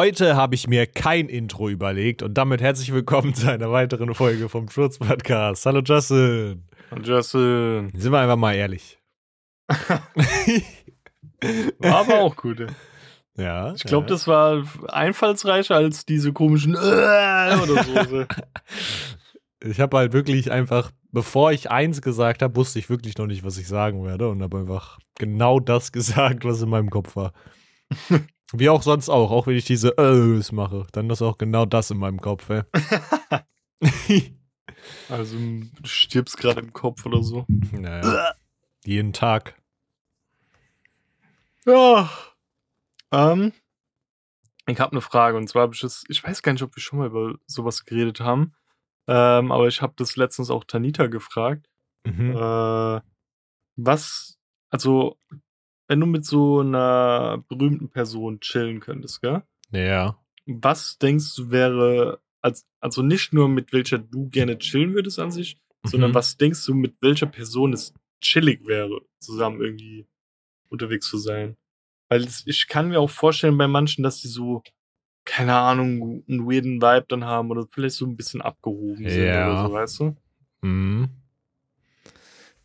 Heute habe ich mir kein Intro überlegt und damit herzlich willkommen zu einer weiteren Folge vom Schurz Podcast. Hallo Justin. Hallo Justin. Sind wir einfach mal ehrlich. War aber auch gut. Ey. Ja. Ich glaube, ja. das war einfallsreicher als diese komischen äh, oder so. Ich habe halt wirklich einfach, bevor ich eins gesagt habe, wusste ich wirklich noch nicht, was ich sagen werde und habe einfach genau das gesagt, was in meinem Kopf war. Wie auch sonst auch, auch wenn ich diese Ös mache, dann ist auch genau das in meinem Kopf. Ey. also du stirbst gerade im Kopf oder so. naja. Jeden Tag. Ja. Ähm, ich habe eine Frage und zwar habe ich es, ich weiß gar nicht, ob wir schon mal über sowas geredet haben, ähm, aber ich habe das letztens auch Tanita gefragt. Mhm. Äh, was, also, wenn du mit so einer berühmten Person chillen könntest, gell? Ja. Was denkst du wäre, als, also nicht nur mit welcher du gerne chillen würdest an sich, sondern Mhm. was denkst du, mit welcher Person es chillig wäre, zusammen irgendwie unterwegs zu sein? Weil es, ich kann mir auch vorstellen bei manchen, dass sie so, keine Ahnung, einen weirden Vibe dann haben oder vielleicht so ein bisschen abgehoben sind Ja. oder so, weißt du? Mhm.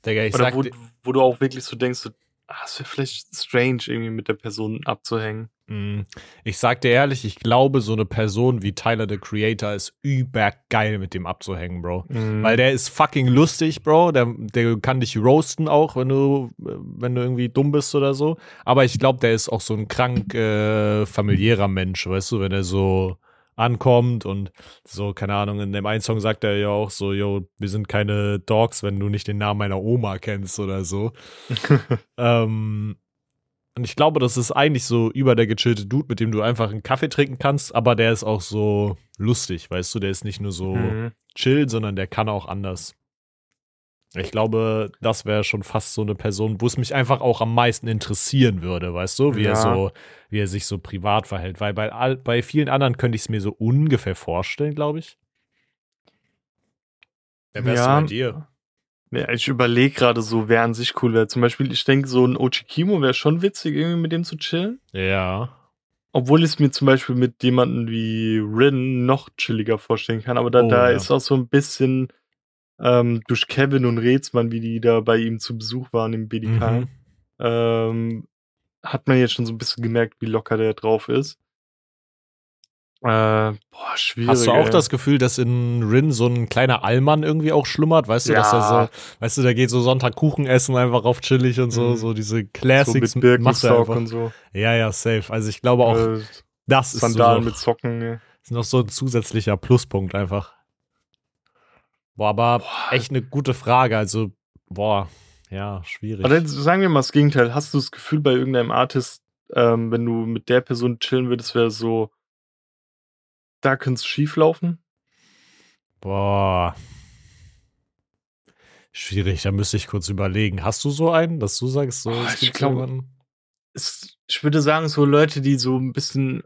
Digga, ich oder sag wo, wo du auch wirklich so denkst, so, ah, es wäre vielleicht strange, irgendwie mit der Person abzuhängen. Mm, Ich sag dir ehrlich, ich glaube, so eine Person wie Tyler the Creator ist übergeil mit dem abzuhängen, Bro. Mhm. Weil der ist fucking lustig, Bro. Der, der kann dich roasten auch, wenn du, wenn du irgendwie dumm bist oder so. Aber ich glaube, der ist auch so ein krank äh, familiärer Mensch, weißt du, wenn er so ankommt und so, keine Ahnung, in dem einen Song sagt er ja auch so, yo, wir sind keine Dogs, wenn du nicht den Namen meiner Oma kennst oder so. ähm, und ich glaube, das ist eigentlich so über der gechillte Dude, mit dem du einfach einen Kaffee trinken kannst, aber der ist auch so lustig, weißt du, der ist nicht nur so Mhm. chill, sondern der kann auch anders. Ich glaube, das wäre schon fast so eine Person, wo es mich einfach auch am meisten interessieren würde, weißt du, wie er Ja. so, wie er sich so privat verhält. Weil bei, all, bei vielen anderen könnte ich es mir so ungefähr vorstellen, glaube ich. Wer wärst Ja. du bei dir? Ja, ich überlege gerade so, wer an sich cool wäre. Zum Beispiel, ich denke, so ein Ochikimo wäre schon witzig, irgendwie mit dem zu chillen. Ja. Obwohl ich es mir zum Beispiel mit jemandem wie Rin noch chilliger vorstellen kann. Aber da, Oh, da ja. ist auch so ein bisschen ähm, durch Kevin und Rätsmann, wie die da bei ihm zu Besuch waren im BDK, Mhm. ähm, hat man jetzt schon so ein bisschen gemerkt, wie locker der drauf ist. Äh, boah, schwierig. Hast du auch ey. das Gefühl, dass in Rin so ein kleiner Allmann irgendwie auch schlummert? Weißt du, dass er Ja. so, weißt du, der geht so Sonntag Kuchen essen einfach auf chillig und so, Mhm. so diese so Classics mit macht er einfach. und so. Ja, ja, safe. Also ich glaube auch, äh, das ist, so Sandalen noch, mit Socken. ey. ist noch so ein zusätzlicher Pluspunkt einfach. Boah, aber echt eine gute Frage. Also, boah, ja, schwierig. Aber dann sagen wir mal das Gegenteil. Hast du das Gefühl bei irgendeinem Artist, ähm, wenn du mit der Person chillen würdest, wäre so, da könnte es schief laufen? Boah. Schwierig, da müsste ich kurz überlegen. Hast du so einen, dass du sagst, so, Oh, ich glaube- ich würde sagen, so Leute, die so ein bisschen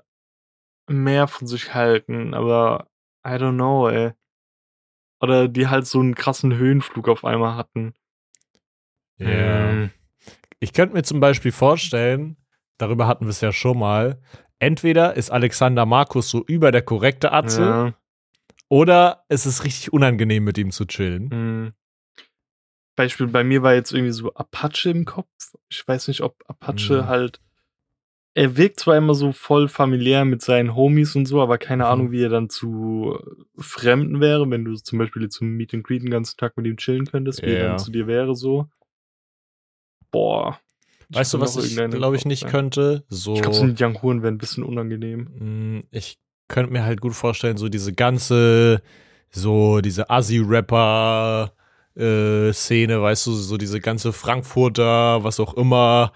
mehr von sich halten, aber I don't know, ey. Oder die halt so einen krassen Höhenflug auf einmal hatten. Ja. Ähm, Ich könnte mir zum Beispiel vorstellen, darüber hatten wir es ja schon mal, entweder ist Alexander Markus so über der korrekte Atze ja. oder es ist richtig unangenehm, mit ihm zu chillen. Hm. Beispiel bei mir war jetzt irgendwie so Apache im Kopf. Ich weiß nicht, ob Apache Hm. halt. Er wirkt zwar immer so voll familiär mit seinen Homies und so, aber keine Mhm. Ahnung, wie er dann zu Fremden wäre, wenn du zum Beispiel zum Meet and Greet den ganzen Tag mit ihm chillen könntest, wie er Ja. dann zu dir wäre, so. Boah. Weißt du, was ich, glaube ich, nicht ja. könnte? So, Ich glaube, so ein Young Huren wäre ein bisschen unangenehm. mh, ich könnte mir halt gut vorstellen, so diese ganze, so diese Assi-Rapper, äh, weißt du, so diese ganze Frankfurter, was auch immer,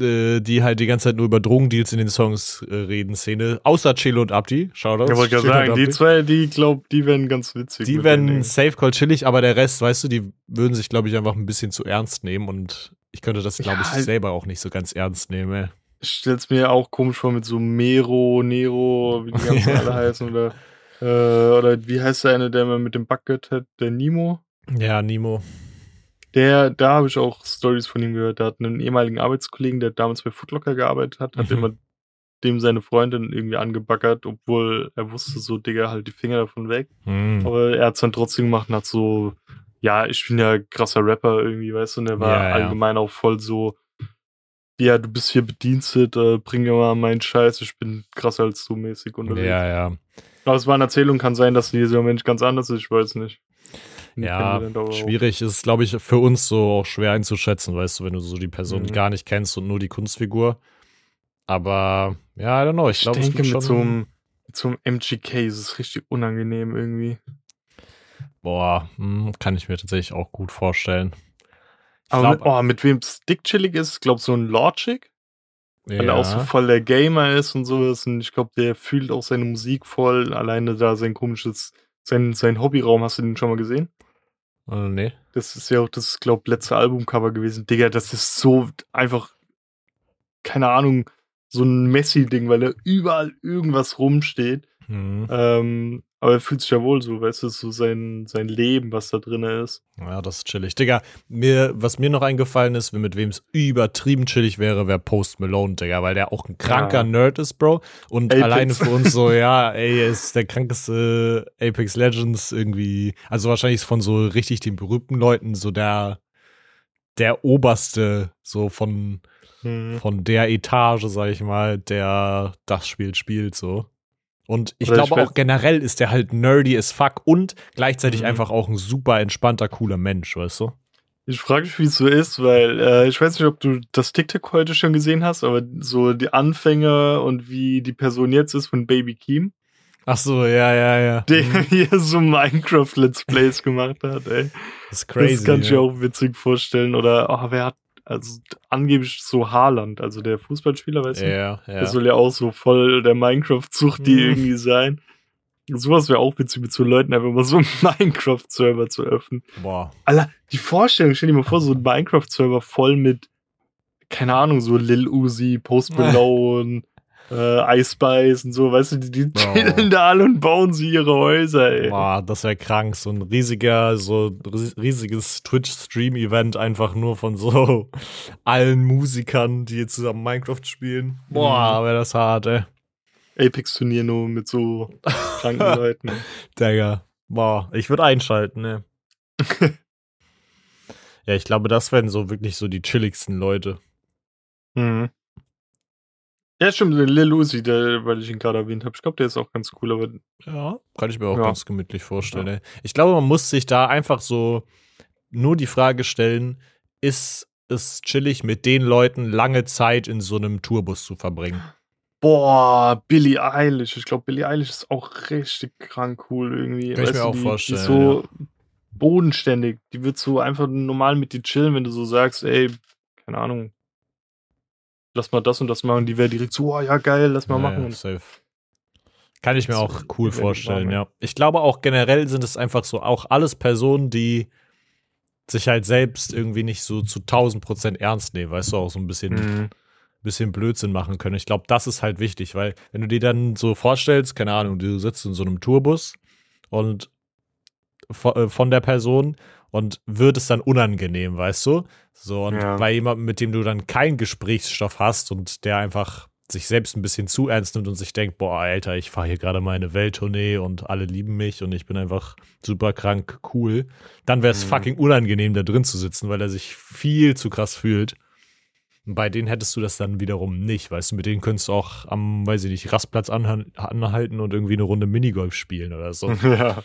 äh, die halt die ganze Zeit nur über Drogendeals in den Songs äh, reden, Szene. Außer Chelo und Abdi, Shoutouts. Ich wollte gerade sagen, die zwei, die glaub, die wären ganz witzig. Die werden den safe call chillig, aber der Rest, weißt du, die würden sich, glaube ich, einfach ein bisschen zu ernst nehmen und ich könnte das, glaube Ja, ich, halt- selber auch nicht so ganz ernst nehmen. ey. Ich stell's mir auch komisch vor mit so Mero, Nero, wie die ganzen alle heißen, oder, äh, oder wie heißt der eine, der immer mit dem Bucket hat, der Nimo? Ja, Nimo. Der, da habe ich auch Stories von ihm gehört. Der hat einen ehemaligen Arbeitskollegen, der damals bei Footlocker gearbeitet hat, hat Mhm. immer dem seine Freundin irgendwie angebaggert, obwohl er wusste so, Digga, halt die Finger davon weg. Hm. Aber er hat es dann trotzdem gemacht und hat so, ja, ich bin ja krasser Rapper irgendwie, weißt du, und er war Ja, ja. allgemein auch voll so, ja, du bist hier Bedienstet, äh, bring mir mal meinen Scheiß, ich bin krasser als du mäßig unterwegs. Ja, ja. Aber es war eine Erzählung, kann sein, dass dieser Mensch ganz anders ist, ich weiß nicht. Ja, schwierig ist, glaube ich, für uns so auch schwer einzuschätzen, weißt du, wenn du so die Person Mhm. gar nicht kennst und nur die Kunstfigur. Aber ja, I don't know. Ich Ich glaube, es denke, mit schon. so, einem, mit so einem MGK ist es richtig unangenehm irgendwie. boah, hm, kann ich mir tatsächlich auch gut vorstellen. Ich Aber glaub, mit, oh, mit wem es dickchillig ist, glaub so ein Logic, weil er ja, auch so voll der Gamer ist und sowas. Und ich glaube, der fühlt auch seine Musik voll. Alleine da sein komisches, sein, sein Hobbyraum, hast du den schon mal gesehen? Äh, nee. Das ist ja auch das, glaub, letzte Albumcover gewesen. Digga, das ist so einfach, keine Ahnung, so ein Messi-Ding, weil da überall irgendwas rumsteht. Hm. Ähm, aber er fühlt sich ja wohl so, weißt du, so sein, sein Leben, was da drin ist. Ja, das ist chillig. Digga, mir, was mir noch eingefallen ist, mit wem es übertrieben chillig wäre, wäre Post Malone, Digga, weil der auch ein kranker Ja. Nerd ist, Bro. Und Apex. alleine für uns so, ja, ey, er ist der krankeste Apex Legends irgendwie. Also wahrscheinlich ist von so richtig den berühmten Leuten so der, der oberste, so von, Mhm. von der Etage, sag ich mal, der das Spiel spielt, so. Und ich Oder ich glaube weiß- auch generell ist der halt nerdy as fuck und gleichzeitig Mhm. einfach auch ein super entspannter, cooler Mensch, weißt du? Ich frage mich, wie es so ist, weil äh, ich weiß nicht, ob du das TikTok heute schon gesehen hast, aber so die Anfänge und wie die Person jetzt ist von Baby Keem, Ach so, ja, ja, ja. der Mhm. hier so Minecraft Let's Plays gemacht hat, ey. Das ist crazy. das kann ich ja. auch witzig vorstellen. Oder, oh, wer hat, also angeblich so Haaland, also der Fußballspieler, weißt du? Ja, ja. Der soll ja auch so voll der Minecraft-Zucht, die Mhm. irgendwie sein. Sowas wäre auch witzig, mit so Leuten einfach mal so einen Minecraft-Server zu öffnen. Boah. Alter, die Vorstellung, stell dir mal vor, so ein Minecraft-Server voll mit, keine Ahnung, so Lil Uzi, Post Malone, äh, Ice Spice und so, weißt du, die, die chillen da alle und bauen sie ihre Häuser, ey. Boah, das wäre krank. So ein riesiger, so ries- riesiges Twitch-Stream-Event einfach nur von so allen Musikern, die jetzt zusammen Minecraft spielen. Boah, wäre das hart, ey. Apex-Turnier nur mit so kranken Leuten. Digga. Boah, ich würde einschalten, ne. ja, ich glaube, das wären so wirklich so die chilligsten Leute. Mhm. Ja, stimmt, Lil Uzi, der, weil ich ihn gerade erwähnt habe. Ich glaube, der ist auch ganz cool, aber Ja, kann ich mir auch Ja. ganz gemütlich vorstellen. Ey. Ich glaube, man muss sich da einfach so nur die Frage stellen, ist es chillig, mit den Leuten lange Zeit in so einem Tourbus zu verbringen? Boah, Billie Eilish. Ich glaube, Billie Eilish ist auch richtig krank cool irgendwie. Kann ich Weißt mir du, auch die, vorstellen, Die ist so bodenständig. Die wird so einfach normal mit dir chillen, wenn du so sagst, ey, keine Ahnung, lass mal das und das machen. Die wäre direkt so, oh ja, geil, lass mal Ja, machen. safe. Kann ich mir auch cool vorstellen, ja. Ich glaube auch generell sind es einfach so auch alles Personen, die sich halt selbst irgendwie nicht so zu 1000 Prozent ernst nehmen, weißt du, auch so ein bisschen Mhm. bisschen Blödsinn machen können. Ich glaube, das ist halt wichtig, weil wenn du dir dann so vorstellst, keine Ahnung, du sitzt in so einem Tourbus und von, äh, von der Person und wird es dann unangenehm, weißt du? So, und Ja. bei jemandem, mit dem du dann keinen Gesprächsstoff hast und der einfach sich selbst ein bisschen zu ernst nimmt und sich denkt, boah, Alter, ich fahre hier gerade meine Welttournee und alle lieben mich und ich bin einfach super krank cool, dann wäre es Mhm. fucking unangenehm, da drin zu sitzen, weil er sich viel zu krass fühlt. Und bei denen hättest du das dann wiederum nicht, weißt du, mit denen könntest du auch am, weiß ich nicht, Rastplatz anha- anhalten und irgendwie eine Runde Minigolf spielen oder so. ja.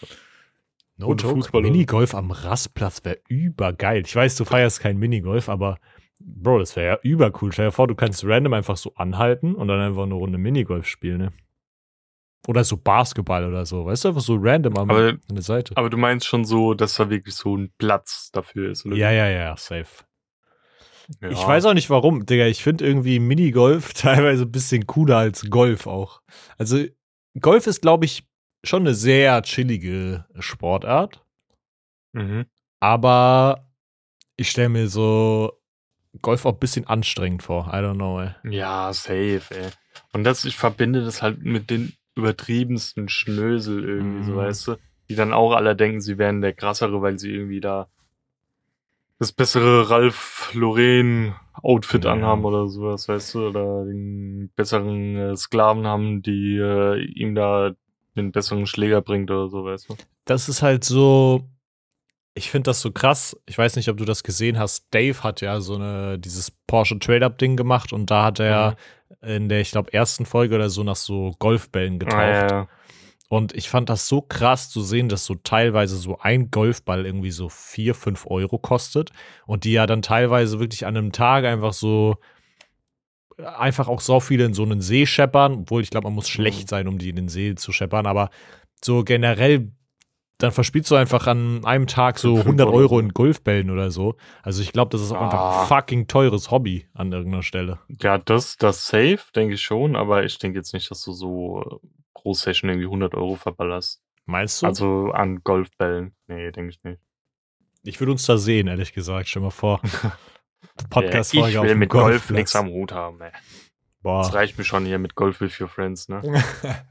No Und joke, Fußball Minigolf am Rastplatz wäre übergeil. Ich weiß, du feierst kein Minigolf, aber Bro, das wäre ja übercool. Stell dir vor, du kannst random einfach so anhalten und dann einfach eine Runde Minigolf spielen, ne? Oder so Basketball oder so, weißt du, einfach so random am, Aber- an der Seite. Aber du meinst schon so, dass da wirklich so ein Platz dafür ist, oder? ja, ja, ja, safe. Ja. Ich weiß auch nicht warum, Digga. Ich finde irgendwie Minigolf teilweise ein bisschen cooler als Golf auch. Also, Golf ist, glaube ich, schon eine sehr chillige Sportart. Mhm. Aber ich stelle mir so Golf auch ein bisschen anstrengend vor. I don't know, ey. Ja, safe, ey. Und das, ich verbinde das halt mit den übertriebensten Schnösel irgendwie, so Mhm. weißt du, die dann auch alle denken, sie wären der krassere, weil sie irgendwie da das bessere Ralph Lauren Outfit Ja. anhaben oder sowas, weißt du, oder den besseren äh, Sklaven haben, die äh, ihm da den besseren Schläger bringt oder so, weißt du. Das ist halt so. Ich finde das so krass. Ich weiß nicht, ob du das gesehen hast. Dave hat ja so eine, dieses Porsche Trade-Up-Ding gemacht und da hat er in der, ich glaube, ersten Folge oder so nach so Golfbällen getaucht. Ah, ja, ja. Und ich fand das so krass zu sehen, dass so teilweise so ein Golfball irgendwie so vier, fünf Euro kostet und die ja dann teilweise wirklich an einem Tag einfach so einfach auch so viele in so einen See scheppern, obwohl ich glaube, man muss schlecht sein, um die in den See zu scheppern, aber so generell dann verspielst du einfach an einem Tag so Fünf 100 Euro. In Golfbällen oder so. Also ich glaube, das ist auch einfach Ah. ein fucking teures Hobby an irgendeiner Stelle. Ja, das, das safe, denke ich schon, aber ich denke jetzt nicht, dass du so äh, pro Session irgendwie 100 Euro verballerst. Meinst du? Also an Golfbällen. Nee, denke ich nicht. ich würde uns da sehen, ehrlich gesagt. Stell mal vor. Podcast-Folge ich auf will dem mit Golf nichts am Hut haben, ey. Boah. Das reicht mir schon hier mit Golf with your friends, ne?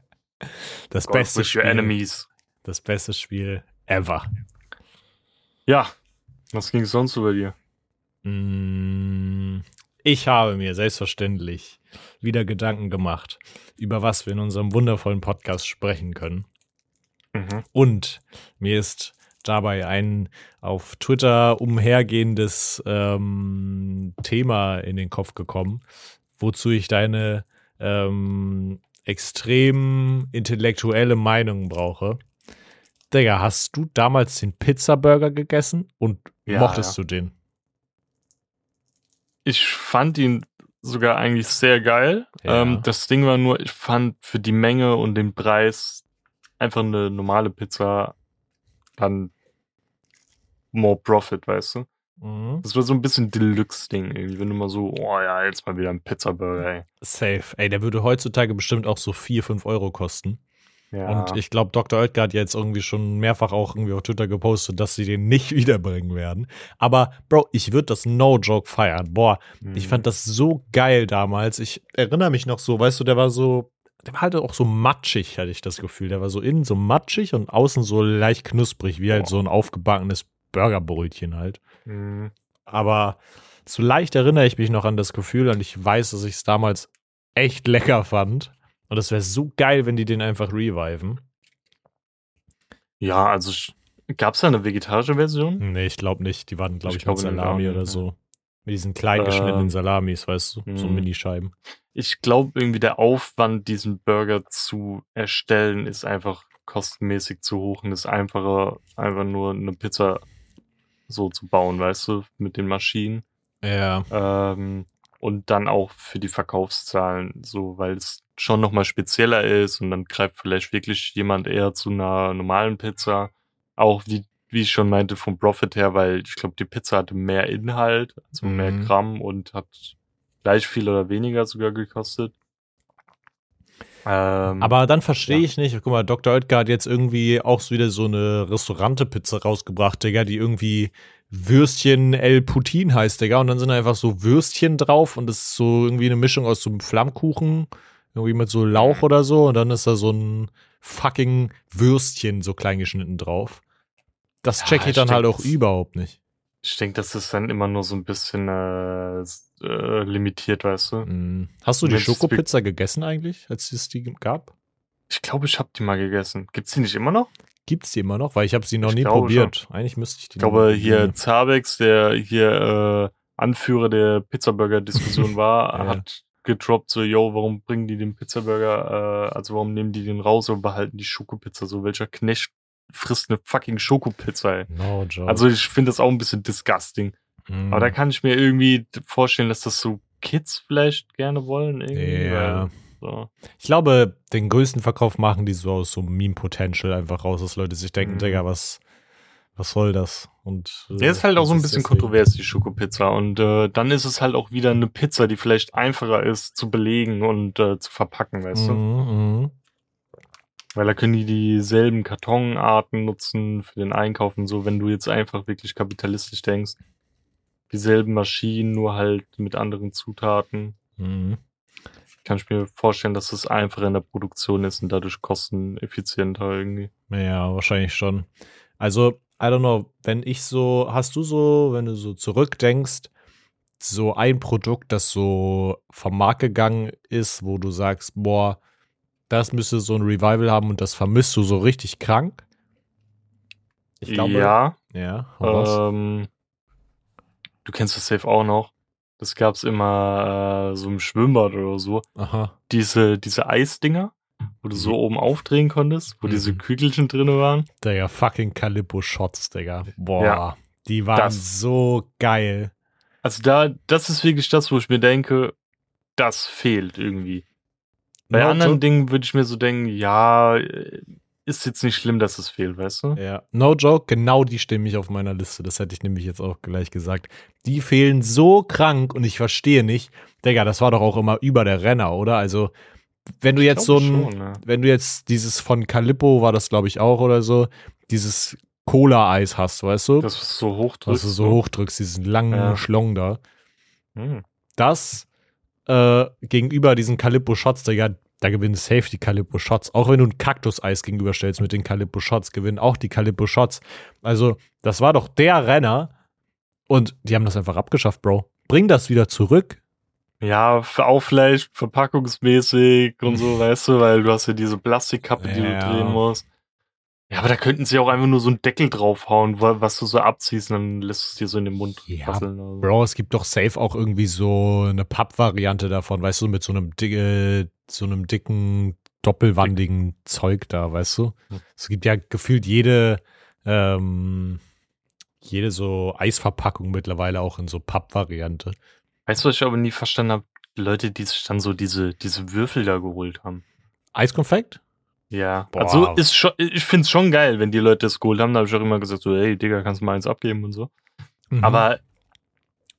Das Golf beste with your Spiel. enemies. Das beste Spiel ever. Ja. Was ging sonst über dir? Mm, Ich habe mir selbstverständlich wieder Gedanken gemacht, über was wir in unserem wundervollen Podcast sprechen können. Mhm. Und mir ist dabei ein auf Twitter umhergehendes ähm, Thema in den Kopf gekommen, wozu ich deine ähm, extrem intellektuelle Meinung brauche. Digga, hast du damals den Pizza-Burger gegessen und Ja, mochtest ja. du den? Ich fand ihn sogar eigentlich sehr geil. Ja. Ähm, das Ding war nur, ich fand für die Menge und den Preis einfach eine normale Pizza dann more profit, weißt du? Mhm. Das war so ein bisschen Deluxe-Ding irgendwie, wenn du mal so, oh ja, jetzt mal wieder ein Pizzaburger, ey. Safe. Ey, der würde heutzutage bestimmt auch so 4, 5 Euro kosten. Ja. Und ich glaube, Dr. Oetker hat jetzt irgendwie schon mehrfach auch irgendwie auf Twitter gepostet, dass sie den nicht wiederbringen werden. Aber, Bro, ich würde das No-Joke feiern. Boah, ich Mhm. fand das so geil damals. Ich erinnere mich noch so, weißt du, der war so, der war halt auch so matschig, hatte ich das Gefühl. Der war so innen so matschig und außen so leicht knusprig, wie halt Boah. so ein aufgebackenes Burgerbrötchen halt. Mhm. Aber so leicht erinnere ich mich noch an das Gefühl und ich weiß, dass ich es damals echt lecker fand. Und es wäre so geil, wenn die den einfach reviven. Ja, also gab es da eine vegetarische Version? Nee, ich glaube nicht. Die waren, glaube Ich ich, mit glaube nämlich Salami nicht, oder ja. so. Mit diesen klein geschnittenen Ähm, Salamis, weißt du? So mhm. Minischeiben. Ich glaube irgendwie der Aufwand, diesen Burger zu erstellen, ist einfach kostenmäßig zu hoch und ist einfacher, einfach nur eine Pizza so zu bauen, weißt du, mit den Maschinen. Ja. Ähm, und dann auch für die Verkaufszahlen, so, weil es schon nochmal spezieller ist und dann greift vielleicht wirklich jemand eher zu einer normalen Pizza. Auch wie, wie ich schon meinte, vom Profit her, weil ich glaube, die Pizza hatte mehr Inhalt, also mehr Mhm. Gramm und hat gleich viel oder weniger sogar gekostet. Ähm, Aber dann verstehe ja. ich nicht. Guck mal, Dr. Oetker hat jetzt irgendwie auch so wieder so eine Restaurante-Pizza rausgebracht, Digga, die irgendwie Würstchen El Putin heißt, Digga. Und dann sind da einfach so Würstchen drauf und das ist so irgendwie eine Mischung aus so einem Flammkuchen, irgendwie mit so Lauch oder so. Und dann ist da so ein fucking Würstchen so klein geschnitten drauf. Das Ja, check ich dann halt auch überhaupt nicht. Ich denke, das ist dann immer nur so ein bisschen äh, äh, limitiert, weißt du. Mm. Hast du die Schokopizza gegessen eigentlich, als es die gab? Ich glaube, ich habe die mal gegessen. Gibt's die nicht immer noch? Gibt's die immer noch? Weil ich habe sie noch Ich nie probiert. Eigentlich müsste ich die Ich glaube, hier. Zabex, der hier äh, Anführer der Pizzaburger-Diskussion war, Ja. hat gedroppt so, yo, warum bringen die den Pizzaburger, äh, also warum nehmen die den raus und behalten die Schokopizza so? Welcher Knecht frisst eine fucking Schokopizza, ey? No joke. Also ich finde das auch ein bisschen disgusting. Mm. Aber da kann ich mir irgendwie vorstellen, dass das so Kids vielleicht gerne wollen. Irgendwie, weil, so. Ich glaube, den größten Verkauf machen die so aus so Meme-Potential einfach raus, dass Leute sich denken, Mhm. Digga, was, was soll das? Und äh, Der ist halt auch so ein bisschen kontrovers, die Schokopizza. Und äh, dann ist es halt auch wieder eine Pizza, die vielleicht einfacher ist zu belegen und äh, zu verpacken, weißt du? Mhm, mhm. Weil da können die dieselben Kartonarten nutzen für den Einkauf und so, wenn du jetzt einfach wirklich kapitalistisch denkst. Dieselben Maschinen, nur halt mit anderen Zutaten. Mhm. Kann ich mir vorstellen, dass das einfacher in der Produktion ist und dadurch kosteneffizienter irgendwie. Ja, wahrscheinlich schon. Also I don't know, wenn ich so, hast du so, wenn du so zurückdenkst, so ein Produkt, das so vom Markt gegangen ist, wo du sagst, boah, das müsste so ein Revival haben und das vermisst du so richtig krank? Ich glaube, ja. Ja. Ähm, du kennst das safe auch noch. Das gab es immer äh, so im Schwimmbad oder so. Aha. Diese, diese Eisdinger, wo du so oben aufdrehen konntest, wo Mhm. diese Kügelchen drin waren. Digga, fucking Calippo-Shots, Digga. Boah, Ja. die waren Das- so geil. Also da, das ist wirklich das, wo ich mir denke, das fehlt irgendwie. Bei No anderen Dingen würde ich mir so denken, ja, äh, ist jetzt nicht schlimm, dass es fehlt, weißt du? Ja, no joke, genau die stehen mich auf meiner Liste. Das hätte ich nämlich jetzt auch gleich gesagt. Die fehlen so krank und ich verstehe nicht. Digga, das war doch auch immer über der Renner, oder? Also, wenn du jetzt so Ich ein, schon, ja. wenn du jetzt dieses von Calippo war das, glaube ich, auch oder so, dieses Cola-Eis hast, weißt du? Dass du es so hochdrückst. was du so hochdrückst, diesen langen Ja. Schlong da. Hm. Das äh, gegenüber diesen Calippo-Shots, Digga, da gewinnen safe die Calippo-Shots. Auch wenn du ein Kaktuseis gegenüberstellst mit den Calippo-Shots, gewinnen auch die Calippo-Shots. Also, das war doch der Renner. Und die haben das einfach abgeschafft, Bro. Bring das wieder zurück. Ja, auch vielleicht verpackungsmäßig und so, weißt du, weil du hast ja diese Plastikkappe, die Ja. du drehen musst. Ja, aber da könnten sie auch einfach nur so einen Deckel draufhauen, was du so abziehst und dann lässt du es dir so in den Mund Ja, rasseln. oder so. Bro, es gibt doch safe auch irgendwie so eine Papp-Variante davon, weißt du, mit so einem, dicke, so einem dicken, doppelwandigen Zeug da, weißt du? Hm. Es gibt ja gefühlt jede, ähm, jede so Eisverpackung mittlerweile auch in so Papp-Variante. Weißt du, was ich aber nie verstanden habe? Leute, die sich dann so diese, diese Würfel da geholt haben. Eiskonfekt? Ja, Boah. also ist schon, ich find's schon geil, wenn die Leute das geholt haben. Da habe ich auch immer gesagt, so, hey, Digga, kannst du mal eins abgeben und so. Mhm. Aber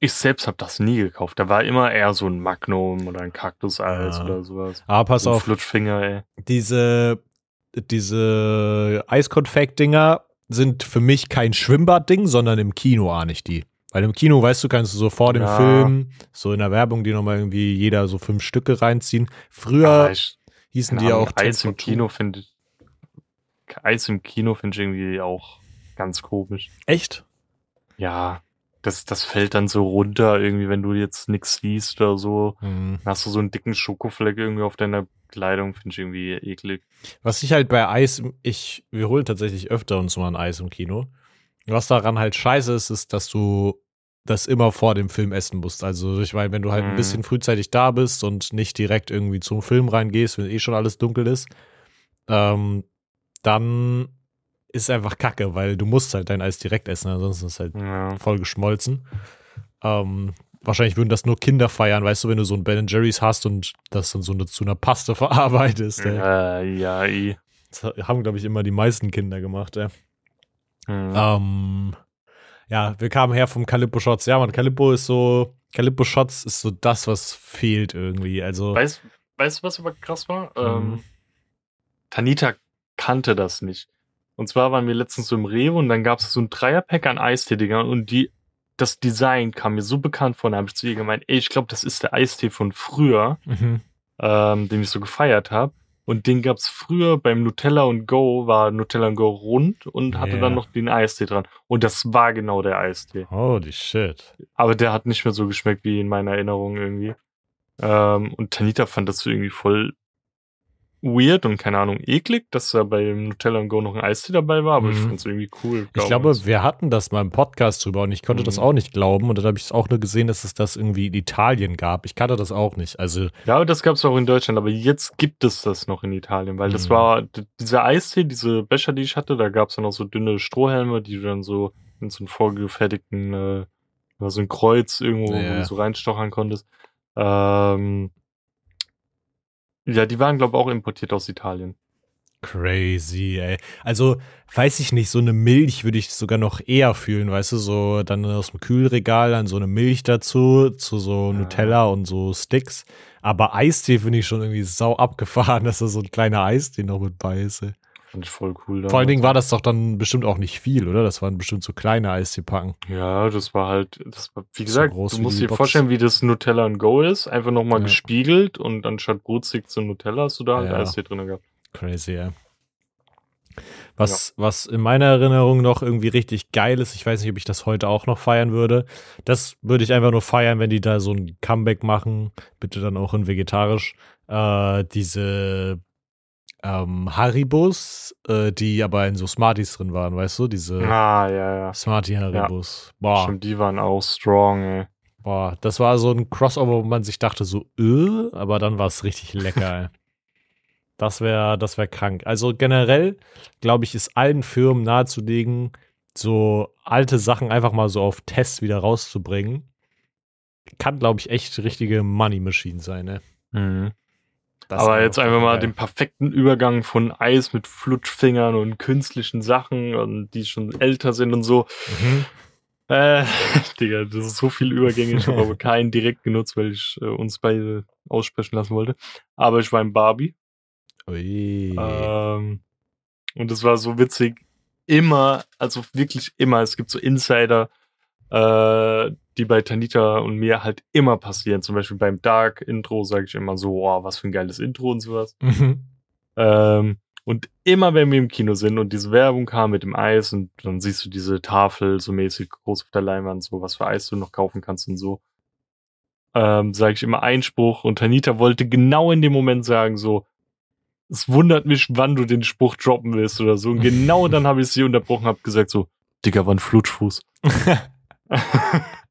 ich selbst habe das nie gekauft. Da war immer eher so ein Magnum oder ein Kaktuseis Ah. oder sowas. Aber pass ein auf, Flutschfinger, ey. diese, diese Eiskonfekt-Dinger sind für mich kein Schwimmbad-Ding, sondern im Kino ahne ich die. Weil im Kino, weißt du, kannst du so vor dem Ja. Film, so in der Werbung, die nochmal irgendwie jeder so fünf Stücke reinziehen. Früher Aber ich, hießen keine die ja auch Eis 10 im. Kino finde ich. Eis im Kino finde ich irgendwie auch ganz komisch. Echt? Ja, das, das fällt dann so runter, irgendwie, wenn du jetzt nichts siehst oder so. Hm. Dann hast du so einen dicken Schokofleck irgendwie auf deiner Kleidung, finde ich irgendwie eklig. Was ich halt bei Eis, ich, wir holen tatsächlich öfter uns mal ein Eis im Kino. Was daran halt scheiße ist, ist, dass du das immer vor dem Film essen musst. Also ich meine, wenn du halt ein Mhm. bisschen frühzeitig da bist und nicht direkt irgendwie zum Film reingehst, wenn eh schon alles dunkel ist, ähm, dann ist einfach Kacke, weil du musst halt dein Eis direkt essen, ansonsten ist es halt Ja. voll geschmolzen. Ähm, wahrscheinlich würden das nur Kinder feiern, weißt du, wenn du so ein Ben Jerry's hast und das dann so eine, zu einer Paste verarbeitest. ey. Äh, ja, eh. Das haben, glaube ich, immer die meisten Kinder gemacht, ey. Mhm. Ähm, ja, wir kamen her vom Calippo Shots. Ja, man, Calippo ist so, Calippo Shots ist so das, was fehlt irgendwie. Also, Weißt, weißt du, was aber krass war? Mhm. Ähm, Tanita kannte das nicht. Und zwar waren wir letztens so im Rewe und dann gab es so ein Dreierpack an Eistee-Dingern und die, das Design kam mir so bekannt vor. Da habe ich zu ihr gemeint, ey, ich glaube, das ist der Eistee von früher, mhm. ähm, den ich so gefeiert habe. Und den gab's früher beim Nutella und Go, war Nutella und Go rund und hatte Ja. dann noch den Eistee dran. Und das war genau der Eistee. holy shit. Aber der hat nicht mehr so geschmeckt wie in meiner Erinnerung irgendwie. Ähm, und Tanita fand das so irgendwie voll weird und keine Ahnung, eklig, dass da bei Nutella und Go noch ein Eistee dabei war, aber ich Mhm. fand's irgendwie cool. Ich glaube, wir hatten das mal im Podcast drüber und ich konnte das Mhm. auch nicht glauben. Und dann habe ich es auch nur gesehen, dass es das irgendwie in Italien gab. Ich kannte das auch nicht. Also, Ja, aber das gab's auch in Deutschland, aber jetzt gibt es das noch in Italien, weil das Mhm. war d- dieser Eistee, diese Becher, die ich hatte, da gab's dann auch so dünne Strohhelme, die du dann so in so einen vorgefertigten, äh, war so ein Kreuz irgendwo, wo Ja. so reinstochern konntest. Ähm, ja, die waren, glaube ich, auch importiert aus Italien. Crazy, ey. Also, weiß ich nicht, so eine Milch würde ich sogar noch eher fühlen, weißt du, so dann aus dem Kühlregal dann so eine Milch dazu, zu so Ja. Nutella und so Sticks. Aber Eistee finde ich schon irgendwie sau abgefahren, dass da so ein kleiner Eistee noch mit bei ist. Ey. Fand ich voll cool. Vor allen Dingen damals. war das doch dann bestimmt auch nicht viel, oder? Das waren bestimmt so kleine Eisteepacken. Ja, das war halt, das war, wie So gesagt, groß du musst dir Box. vorstellen, wie das Nutella and Go ist. Einfach nochmal Ja. gespiegelt und anstatt Brutzig zu Nutella hast du da halt Ja. Eistee drin gehabt. Crazy, ey. Was, was in meiner Erinnerung noch irgendwie richtig geil ist, ich weiß nicht, ob ich das heute auch noch feiern würde. Das würde ich einfach nur feiern, wenn die da so ein Comeback machen. Bitte dann auch in vegetarisch. Äh, diese ähm, Haribos, äh, die aber in so Smarties drin waren, weißt du? Diese Ah, ja, ja. Smartie Haribos. Boah, Stimmt, die waren auch strong, ey. boah, das war so ein Crossover, wo man sich dachte so, äh, aber dann war es richtig lecker, ey. Das wäre, das wäre krank. Also generell, glaube ich, ist allen Firmen nahezulegen, so alte Sachen einfach mal so auf Test wieder rauszubringen. Kann, glaube ich, echt richtige Money Machine sein, ne? Das Aber jetzt einfach mal geil. den perfekten Übergang von Eis mit Flutschfingern und künstlichen Sachen und die schon älter sind und so. Mhm. Äh, Digga, das ist so viel Übergänge. Ich habe aber keinen direkt genutzt, weil ich äh, uns beide aussprechen lassen wollte. Aber ich war in Barbie. Ui. Ähm, und es war so witzig. Immer, also wirklich immer. Es gibt so Insider, äh, die bei Tanita und mir halt immer passieren. Zum Beispiel beim Dark-Intro sage ich immer so, oh, was für ein geiles Intro und sowas. Mhm. Ähm, und immer wenn wir im Kino sind und diese Werbung kam mit dem Eis und dann siehst du diese Tafel so mäßig groß auf der Leinwand, so was für Eis du noch kaufen kannst und so, ähm, sage ich immer Einspruch und Tanita wollte genau in dem Moment sagen so, es wundert mich, wann du den Spruch droppen willst oder so. Und genau dann habe ich sie unterbrochen, habe gesagt so, Digga, war ein Flutschfuß.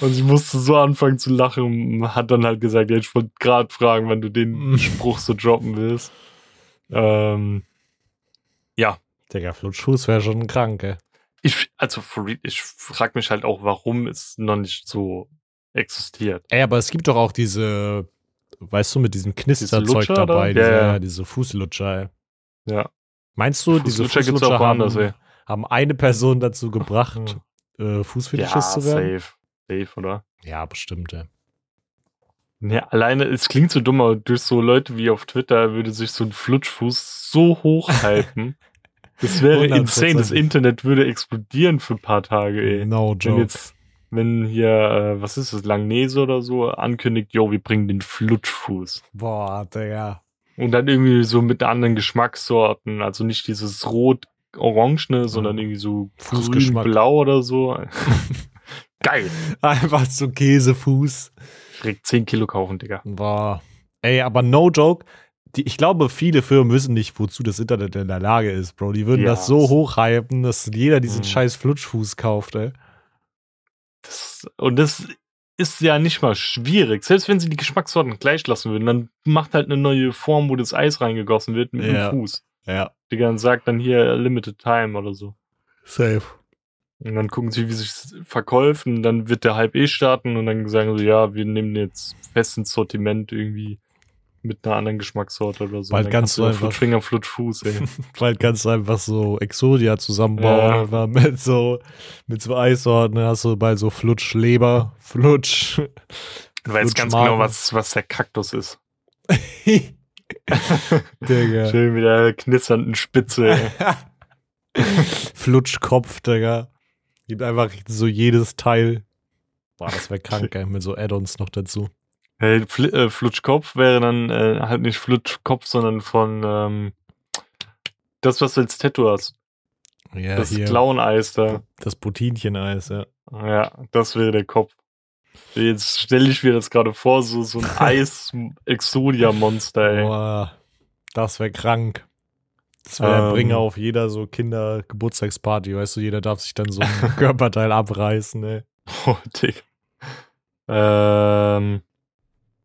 und sie musste so anfangen zu lachen und hat dann halt gesagt, ja, ich wollte gerade fragen, wann du den Spruch so droppen willst. Ähm, ja, Digga, Flutschfuß wäre schon krank, ey. ich, also ich frage mich halt auch, warum es noch nicht so existiert. Ey, aber es gibt doch auch diese, weißt du, mit diesem Knisterzeug Lutscher dabei, da? diese, Ja, diese Fußlutscher, ey. Ja. Meinst du, diese Fußlutscher gibt's Fußlutscher haben, ey. haben eine Person dazu gebracht, äh, Fußfetischist zu werden? safe. Safe, oder? Ja, bestimmt, ey. Ne, alleine, es klingt so dumm, aber durch so Leute wie auf Twitter würde sich so ein Flutschfuß so hochhalten. das wäre 100%. insane. Das Internet würde explodieren für ein paar Tage, ey. No Wenn joke. jetzt, wenn hier, äh, was ist das, Langnese oder so, ankündigt, yo, wir bringen den Flutschfuß. Boah, Digga. Und dann irgendwie so mit anderen Geschmackssorten. Also nicht dieses rot-orangene, sondern irgendwie so Fußgeschmack. grün-blau oder so. Geil. Einfach so Käsefuß. Direkt 10 Kilo kaufen, Digga. Boah. Ey, aber no joke. Die, ich glaube, viele Firmen wissen nicht, wozu das Internet in der Lage ist, Bro. Die würden Ja. das so hochhypen, dass jeder diesen Mhm. scheiß Flutschfuß kauft, ey. Das, und das ist ja nicht mal schwierig. Selbst wenn sie die Geschmackssorten gleich lassen würden, dann macht halt eine neue Form, wo das Eis reingegossen wird mit Ja. dem Fuß. Ja. Digga, und sagt dann hier Limited Time oder so. Safe. Und dann gucken sie, wie sich verkauft und dann wird der Hype eh starten und dann sagen sie, ja, wir nehmen jetzt fest ins Sortiment irgendwie mit einer anderen Geschmackssorte oder so. Bald ganz kannst du einfach. Flutschfinger, Flutschfuß, ey. Bald du einfach so Exodia zusammenbauen, Ja. einfach mit so, mit so Eissorten. Hast du bald so Flutschleber, Flutsch. Du weißt ganz genau, was, was der Kaktus ist. Digga. Schön mit der knisternden Spitze. Flutschkopf, Digga. Gibt einfach so jedes Teil. Boah, das wäre krank, ey, mit so Add-ons noch dazu. Hey, Fl äh, Flutschkopf wäre dann äh, halt nicht Flutschkopf, sondern von ähm, das, was du als Tattoo hast. Ja, das Clown-Eis da. das Putinchen-Eis, ja. Ja, das wäre der Kopf. Jetzt stelle ich mir das gerade vor, so, so ein Eis-Exodia-Monster, ey. Boah, das wäre krank. Das wäre der Ähm. Bringer auf jeder so Kinder-Geburtstagsparty, weißt du, jeder darf sich dann so ein Körperteil abreißen, ey. Oh, Dick. Ähm,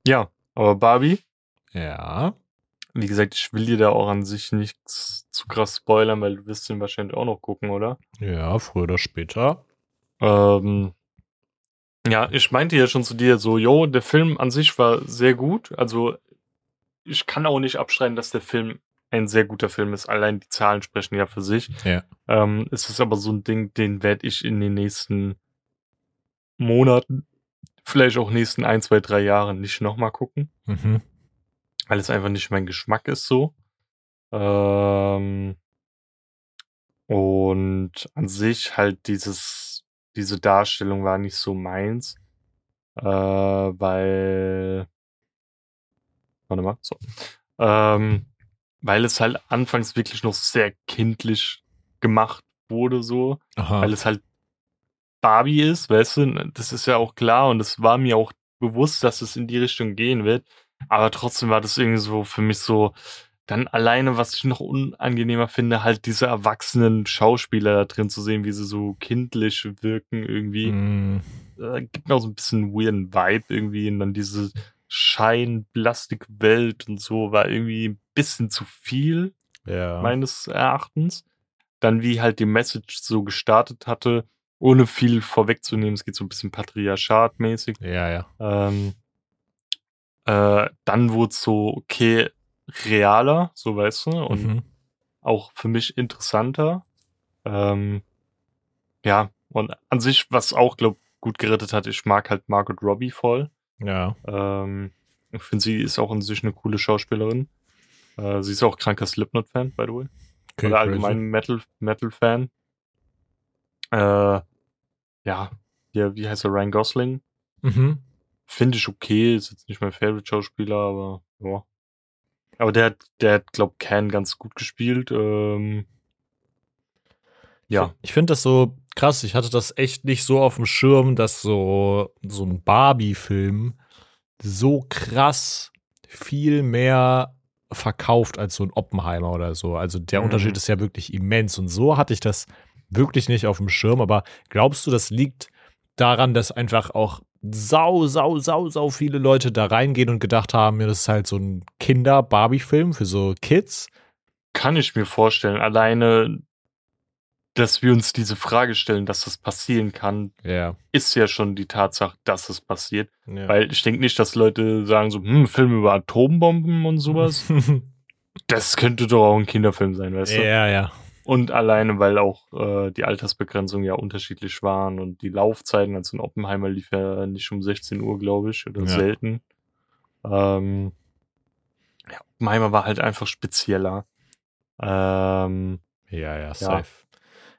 ja, aber Barbie, Ja. wie gesagt, ich will dir da auch an sich nichts zu krass spoilern, weil du wirst ihn wahrscheinlich auch noch gucken, oder? Ja, früher oder später. Ähm, ja, ich meinte ja schon zu dir so, jo, der Film an sich war sehr gut. Also ich kann auch nicht abstreiten, dass der Film ein sehr guter Film ist. Allein die Zahlen sprechen ja für sich. Ja. Ähm, es ist aber so ein Ding, den werde ich in den nächsten Monaten, vielleicht auch nächsten ein, zwei, drei Jahren nicht nochmal gucken, Mhm. weil es einfach nicht mein Geschmack ist so. Ähm, und an sich halt dieses, diese Darstellung war nicht so meins, äh, weil, warte mal, so. Ähm, weil es halt anfangs wirklich noch sehr kindlich gemacht wurde, so. Aha. Weil es halt Barbie ist, weißt du, das ist ja auch klar und es war mir auch bewusst, dass es in die Richtung gehen wird. Aber trotzdem war das irgendwie so für mich so, dann alleine, was ich noch unangenehmer finde, halt diese erwachsenen Schauspieler da drin zu sehen, wie sie so kindlich wirken irgendwie. Mm, Äh, gibt mir auch so ein bisschen weirden Vibe irgendwie und dann diese Schein-Plastik-Welt und so war irgendwie ein bisschen zu viel ja. meines Erachtens. Dann wie halt die Message so gestartet hatte, ohne viel vorwegzunehmen, es geht so ein bisschen patriarchatmäßig. ja, ja. Ähm, äh, dann wurde es so, okay, realer, so weißt du, und Mhm. auch für mich interessanter. Ähm, ja, und an sich, was auch, glaub, gut gerettet hat, ich mag halt Margot Robbie voll. Ja. Ähm, ich finde, sie ist auch an sich eine coole Schauspielerin. Äh, sie ist auch kranker Slipknot-Fan, by the way. Okay, Oder allgemein Metal, Metal-Fan. Äh, ja, ja, wie heißt er? Ryan Gosling. Mhm. Finde ich okay, ist jetzt nicht mein Favorite-Schauspieler, aber ja. Aber der hat, der hat, glaub, Can ganz gut gespielt. Ähm, ja. Ich finde das so krass. Ich hatte das echt nicht so auf dem Schirm, dass so, so ein Barbie-Film so krass viel mehr verkauft als so ein Oppenheimer oder so. Also der Mhm. Unterschied ist ja wirklich immens. Und so hatte ich das wirklich nicht auf dem Schirm. Aber glaubst du, das liegt daran, dass einfach auch sau, sau, sau, sau viele Leute da reingehen und gedacht haben, ja, das ist halt so ein Kinder-Barbie-Film für so Kids? Kann ich mir vorstellen. Alleine, dass wir uns diese Frage stellen, dass das passieren kann, Ja. ist ja schon die Tatsache, dass es passiert. ja. Weil ich denke nicht, dass Leute sagen so, hm, Film über Atombomben und sowas. das könnte doch auch ein Kinderfilm sein, weißt du? ja, ja. Und alleine, weil auch äh, die Altersbegrenzungen ja unterschiedlich waren und die Laufzeiten, also in Oppenheimer lief ja nicht um 16 Uhr, glaube ich, oder Ja. selten. Ähm, ja, Oppenheimer war halt einfach spezieller. Ähm, Ja, ja, safe.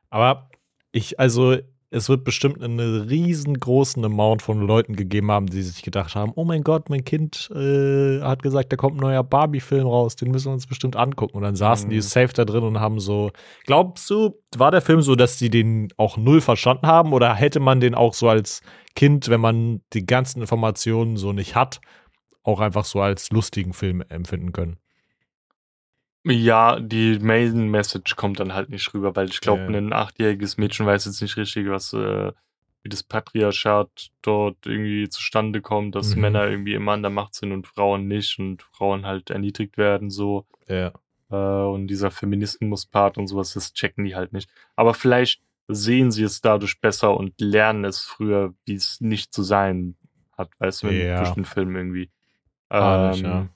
Aber ich, also, es wird bestimmt einen riesengroßen Amount von Leuten gegeben haben, die sich gedacht haben: Oh mein Gott, mein Kind äh, hat gesagt, da kommt ein neuer Barbie-Film raus, den müssen wir uns bestimmt angucken. Und dann saßen die Mhm. safe da drin und haben so. Glaubst du, war der Film so, dass die den auch null verstanden haben? Oder hätte man den auch so als Kind, wenn man die ganzen Informationen so nicht hat, auch einfach so als lustigen Film empfinden können? Ja, die Main Message kommt dann halt nicht rüber, weil ich glaube, Ja. ein achtjähriges Mädchen weiß jetzt nicht richtig, was, äh, wie das Patriarchat dort irgendwie zustande kommt, dass Mhm. Männer irgendwie immer an der Macht sind und Frauen nicht und Frauen halt erniedrigt werden, so. Ja. Äh, und dieser Feminismus-Part und sowas, das checken die halt nicht. Aber vielleicht sehen sie es dadurch besser und lernen es früher, wie es nicht zu sein hat, weißt du, wenn- Ja. durch den Film irgendwie. Ah, nicht, Ähm, ja.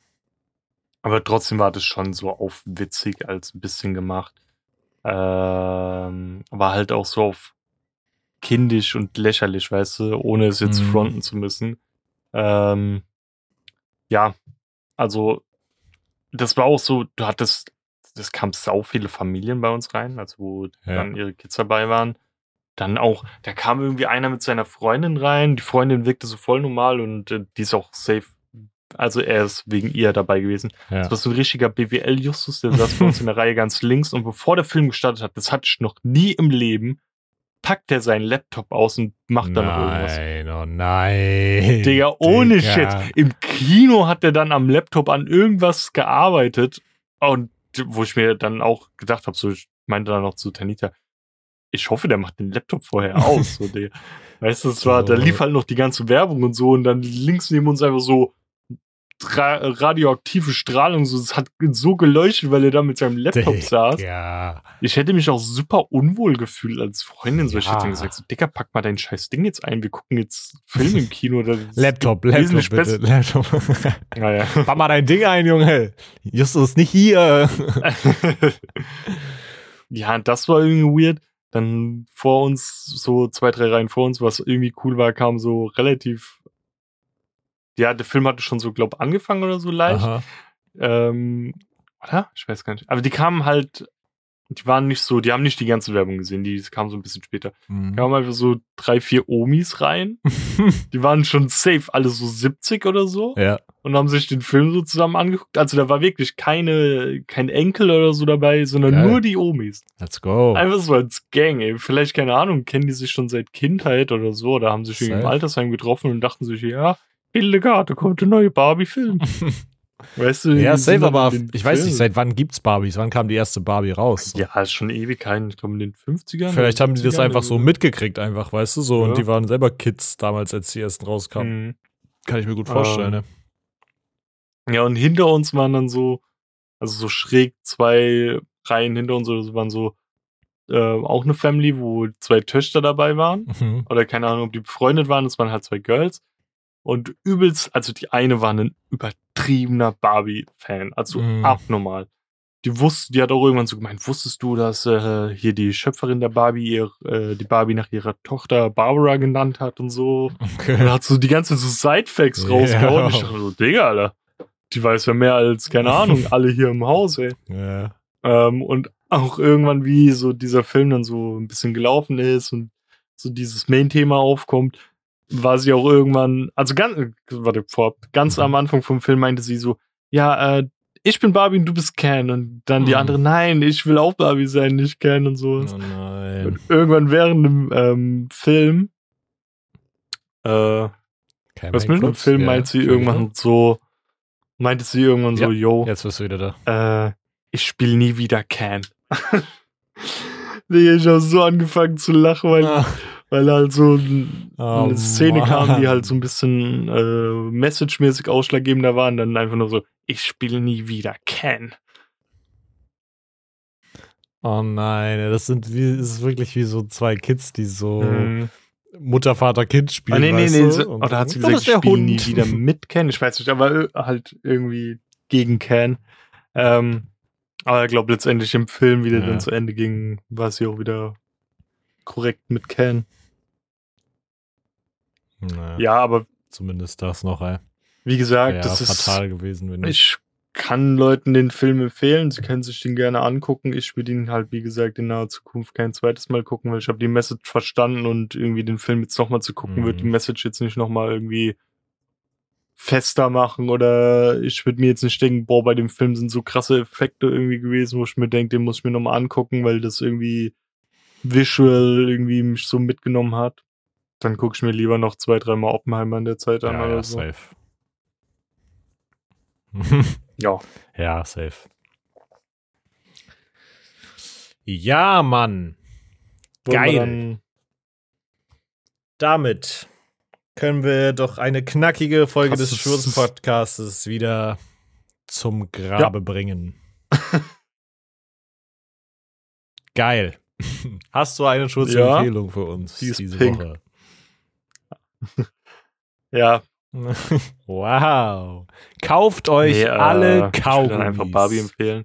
Aber trotzdem war das schon so auf witzig als ein bisschen gemacht. Ähm, war halt auch so auf kindisch und lächerlich, weißt du, ohne es jetzt Mhm. fronten zu müssen. Ähm, ja, also das war auch so, du hattest, das kam sau viele Familien bei uns rein, also wo Ja. dann ihre Kids dabei waren. Dann auch, da kam irgendwie einer mit seiner Freundin rein. Die Freundin wirkte so voll normal und äh, die ist auch safe. Also er ist wegen ihr dabei gewesen. ja. Das war so ein richtiger BWL-Justus, der saß bei uns in der Reihe ganz links und bevor der Film gestartet hat, das hatte ich noch nie im Leben, packt er seinen Laptop aus und macht dann irgendwas. Nein, oh nein. Digga, ohne Digga. Shit. Im Kino hat er dann am Laptop an irgendwas gearbeitet und wo ich mir dann auch gedacht habe, so ich meinte dann noch zu Tanita, ich hoffe, der macht den Laptop vorher aus. so, Digga. Weißt du, es war, da So. lief halt noch die ganze Werbung und so und dann links neben uns einfach so radioaktive Strahlung, so, es hat so geleuchtet, weil er da mit seinem Laptop saß. Ja. Ich hätte mich auch super unwohl gefühlt als Freundin. So, ich Ja. hätte gesagt, so, Dicker, pack mal dein scheiß Ding jetzt ein. Wir gucken jetzt Film im Kino. Ist Laptop, Laptop, bitte. Laptop. Naja. Pack mal dein Ding ein, Junge. Justus, nicht hier. ja, das war irgendwie weird. Dann vor uns, so zwei, drei Reihen vor uns, was irgendwie cool war, kam so relativ. Ja, der Film hatte schon so, glaub, angefangen oder so leicht. Ähm, oder? Ich weiß gar nicht. Aber die kamen halt die waren nicht so, die haben nicht die ganze Werbung gesehen, die kam so ein bisschen später. Mhm. kamen einfach so drei, vier Omis rein. Die waren schon safe, alle so 70 oder so. ja. Und haben sich den Film so zusammen angeguckt. Also da war wirklich keine, kein Enkel oder so dabei, sondern Geil. nur die Omis. Let's go. Einfach so als Gang, ey. Vielleicht, keine Ahnung, kennen die sich schon seit Kindheit oder so. Oder haben sich irgendwie im Safe. Altersheim getroffen und dachten sich, ja, Hildegard, kommt der neue Barbie-Film. weißt du? Ja, safe, aber ich weiß nicht, seit wann gibt's Barbies? Wann kam die erste Barbie raus? Ja, ist schon ewig kein, ich glaube in den 50ern. Vielleicht haben die das 70ern einfach so mitgekriegt, einfach, weißt du, so. Und Ja. die waren selber Kids damals, als die ersten rauskamen. Mhm. Kann ich mir gut vorstellen, Ähm, ne? Ja, und hinter uns waren dann so, also so schräg zwei Reihen hinter uns, oder so waren so äh, auch eine Family, wo zwei Töchter dabei waren. Mhm. Oder keine Ahnung, ob die befreundet waren, das waren halt zwei Girls. Und übelst, also die eine war ein übertriebener Barbie-Fan, also Mhm. abnormal. Die wusste, die hat auch irgendwann so gemeint, wusstest du, dass äh, hier die Schöpferin der Barbie ihr, äh, die Barbie nach ihrer Tochter Barbara genannt hat und so. Und Okay. dann hat so die ganze Zeit so Sidefacts Ja. rausgehauen. Ich dachte so, Digga, Alter. Die weiß ja mehr als, keine Ahnung, alle hier im Haus, ey. Ja. Ähm, und auch irgendwann, wie so dieser Film dann so ein bisschen gelaufen ist und so dieses Main-Thema aufkommt, war sie auch irgendwann, also ganz, warte, vor, ganz Mhm. am Anfang vom Film meinte sie so, ja, äh, ich bin Barbie und du bist Ken. Und dann die Mhm. andere, nein, ich will auch Barbie sein, nicht Ken und so. Oh nein. Und irgendwann während dem ähm, Film, äh, was mit dem. Film Ja, meint sie irgendwann so, meinte sie irgendwann so, yo, Jetzt bist du wieder da. äh, ich spiele nie wieder. Digga, ich habe so angefangen zu lachen, weil, Ah. Weil halt so Oh, eine Szene kam, die Mann. halt so ein bisschen äh, messagemäßig ausschlaggebender war und dann einfach nur so, ich spiele nie wieder Can. Oh nein, das sind wie, das ist wirklich wie so zwei Kids, die so Mhm. Mutter, Vater, Kind spielen. Ah, nee, nee, nee. So, oder hat sie gesagt, ich spiele nie wieder mit Can? Ich weiß nicht, aber äh, halt irgendwie gegen Can. Ähm, aber ich glaube, letztendlich im Film, wie der Ja. dann zu Ende ging, war sie auch wieder korrekt mit Can. Naja, Ja, aber Zumindest das noch, ey. wie gesagt, Wäre das ist fatal gewesen, wenn. Ich kann Leuten den Film empfehlen. Sie können sich den gerne angucken. Ich würde ihn halt, wie gesagt, in naher Zukunft kein zweites Mal gucken, weil ich habe die Message verstanden und irgendwie den Film jetzt nochmal zu gucken, Mhm. wird die Message jetzt nicht nochmal irgendwie fester machen oder ich würde mir jetzt nicht denken, boah, bei dem Film sind so krasse Effekte irgendwie gewesen, wo ich mir denke, den muss ich mir nochmal angucken, weil das irgendwie visual irgendwie mich so mitgenommen hat. Dann gucke ich mir lieber noch zwei, dreimal Oppenheimer in der Zeit an ja, ja, so. safe. Ja. ja, safe. Ja, Mann. Wollen Geil. Damit können wir doch eine knackige Folge Hast des Schurzen-Podcasts wieder zum Grabe bringen. Geil. Hast du eine Schurzen-Empfehlung für uns diese pink. Woche? Ja, wow. Kauft euch Nee, äh, alle Ich Kaugummis. würde dann einfach Barbie empfehlen.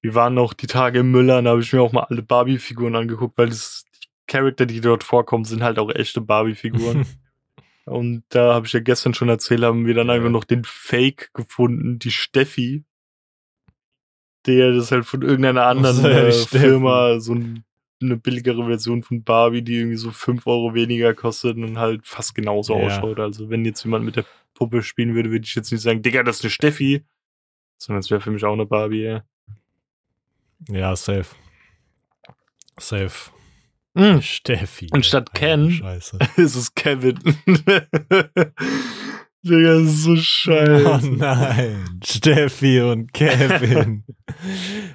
Wir waren noch die Tage im Müller, da habe ich mir auch mal alle Barbie-Figuren angeguckt, weil das, die Charakter, die dort vorkommen, sind halt auch echte Barbie-Figuren. Und da habe ich ja gestern schon erzählt, haben wir dann einfach noch den Fake gefunden, die Steffi. Der das halt von irgendeiner anderen äh. Firma, so ein, eine billigere Version von Barbie, die irgendwie so 5 Euro weniger kostet und halt fast genauso Ja. ausschaut. Also wenn jetzt jemand mit der Puppe spielen würde, würde ich jetzt nicht sagen, Digga, das ist eine Steffi. Sondern es wäre für mich auch eine Barbie, ja. ja, safe. Safe. Mhm. Steffi. Und statt Ken- Scheiße. es ist Kevin. Digga, das ist so Oh scheiße. nein, Steffi und Kevin.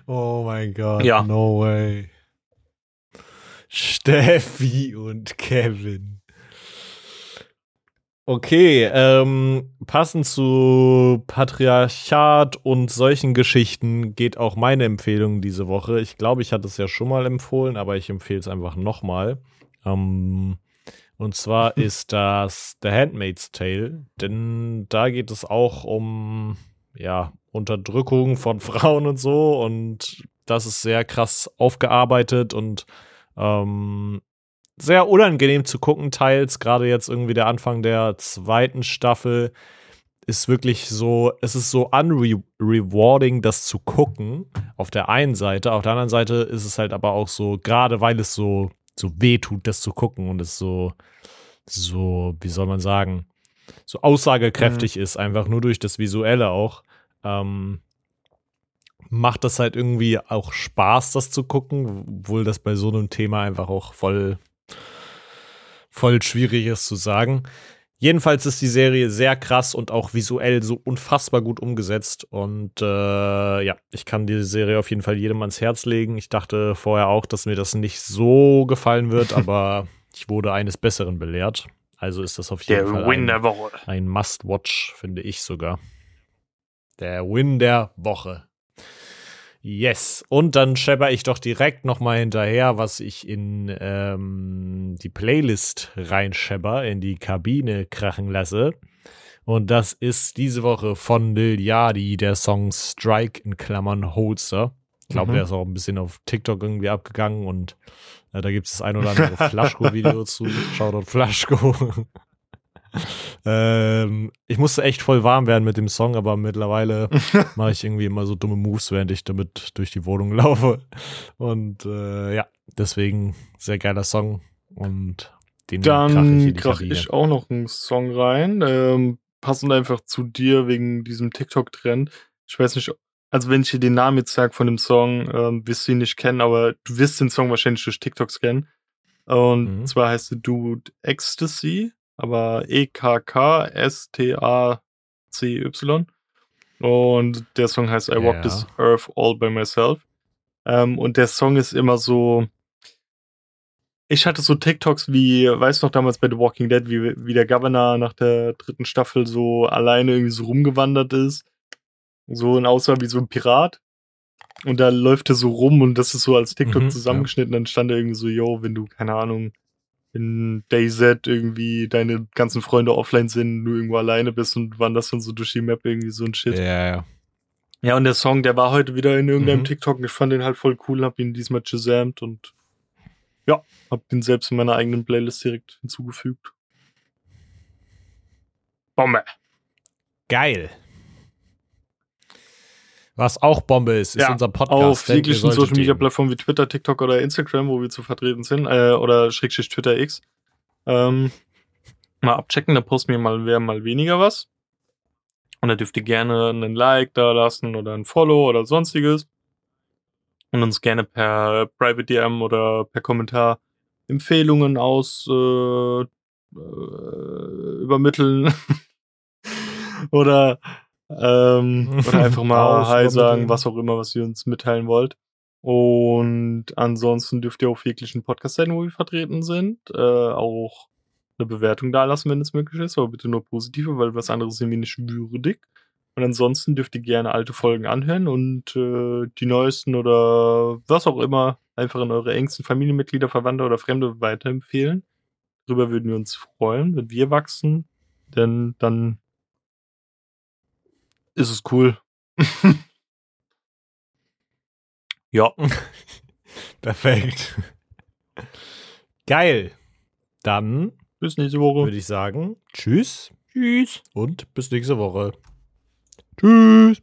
oh mein Gott, Ja. no way. Steffi und Kevin. Okay, ähm, passend zu Patriarchat und solchen Geschichten geht auch meine Empfehlung diese Woche. Ich glaube, ich hatte es ja schon mal empfohlen, aber ich empfehle es einfach nochmal. Ähm, und zwar ist das The Handmaid's Tale, denn da geht es auch um ja, Unterdrückung von Frauen und so und das ist sehr krass aufgearbeitet und ähm, sehr unangenehm zu gucken, teils, gerade jetzt irgendwie der Anfang der zweiten Staffel. ist wirklich so, es ist so unrewarding, das zu gucken. Auf der einen Seite, auf der anderen Seite ist es halt aber auch so, gerade weil es so, so weh tut, das zu gucken und es so, so, wie soll man sagen, so aussagekräftig mhm. ist, einfach nur durch das Visuelle auch. Ähm, macht das halt irgendwie auch Spaß, das zu gucken, obwohl das bei so einem Thema einfach auch voll, voll schwierig ist zu sagen. Jedenfalls ist die Serie sehr krass und auch visuell so unfassbar gut umgesetzt. Und äh, ja, ich kann die Serie auf jeden Fall jedem ans Herz legen. Ich dachte vorher auch, dass mir das nicht so gefallen wird, aber ich wurde eines Besseren belehrt. Also ist das auf jeden der Fall Win ein, ein Must-Watch, finde ich sogar. Der Win der Woche. Yes. Und dann schepper ich doch direkt noch mal hinterher, was ich in ähm, die Playlist reinschepper, in die Kabine krachen lasse. Und das ist diese Woche von Lil Yadi, der Song Strike in Klammern Holster. Ich glaube, mhm. der ist auch ein bisschen auf TikTok irgendwie abgegangen und äh, da gibt es das ein oder andere Flaschko-Video zu. Shoutout Flaschko. ähm, ich musste echt voll warm werden mit dem Song, aber mittlerweile mache ich irgendwie immer so dumme Moves, während ich damit durch die Wohnung laufe. Und äh, ja, deswegen sehr geiler Song und den Dann krach ich, ich auch noch einen Song rein, ähm, passend einfach zu dir wegen diesem TikTok-Trend. Ich weiß nicht, also wenn ich dir den Namen jetzt sage von dem Song, ähm, wirst du ihn nicht kennen, aber du wirst den Song wahrscheinlich durch TikToks kennen. Und mhm. zwar heißt der Dude Ecstasy aber E-K-K-S-T-A-C-Y. Und der Song heißt I Walk This Earth All By Myself. Ähm, und der Song ist immer so. Ich hatte so TikToks wie, weißt du noch damals bei The Walking Dead, wie, wie der Governor nach der dritten Staffel so alleine irgendwie so rumgewandert ist. So und aussah wie so ein Pirat. Und da läuft er so rum und das ist so als TikTok mhm, zusammengeschnitten. Ja. Dann stand er irgendwie so, yo, wenn du, keine Ahnung, in DayZ irgendwie deine ganzen Freunde offline sind, du irgendwo alleine bist und wanderst dann so durch die Map irgendwie so ein Shit. Ja, ja. Ja, und der Song, der war heute wieder in irgendeinem mhm. TikTok und ich fand den halt voll cool, hab ihn diesmal gesamt und ja, hab den selbst in meiner eigenen Playlist direkt hinzugefügt. Bombe. Geil. Was auch Bombe ist, ist ja, unser Podcast. Auf jeglichen Social Media Plattformen wie Twitter, TikTok oder Instagram, wo wir zu vertreten sind, äh, oder Schrägstrich Twitter X. Ähm, mal abchecken, da posten wir mal wer mal weniger was. Und da dürft ihr gerne einen Like da lassen oder ein Follow oder sonstiges. Und uns gerne per Private DM oder per Kommentar Empfehlungen aus äh, äh, übermitteln. oder ähm, oder einfach mal Hi sagen, was auch immer, was ihr uns mitteilen wollt. Und ansonsten dürft ihr auf jeglichen Podcast-Seiten, wo wir vertreten sind, äh, auch eine Bewertung da lassen, wenn es möglich ist, aber bitte nur positive, weil was anderes sind wir nicht würdig. Und ansonsten dürft ihr gerne alte Folgen anhören und äh, die neuesten oder was auch immer einfach an eure engsten Familienmitglieder, Verwandte oder Fremde weiterempfehlen. Darüber würden wir uns freuen, wenn wir wachsen, denn dann ist es cool. ja. Perfekt. Geil. Dann bis nächste Woche. Würde ich sagen, tschüss. Tschüss. Und bis nächste Woche. Tschüss.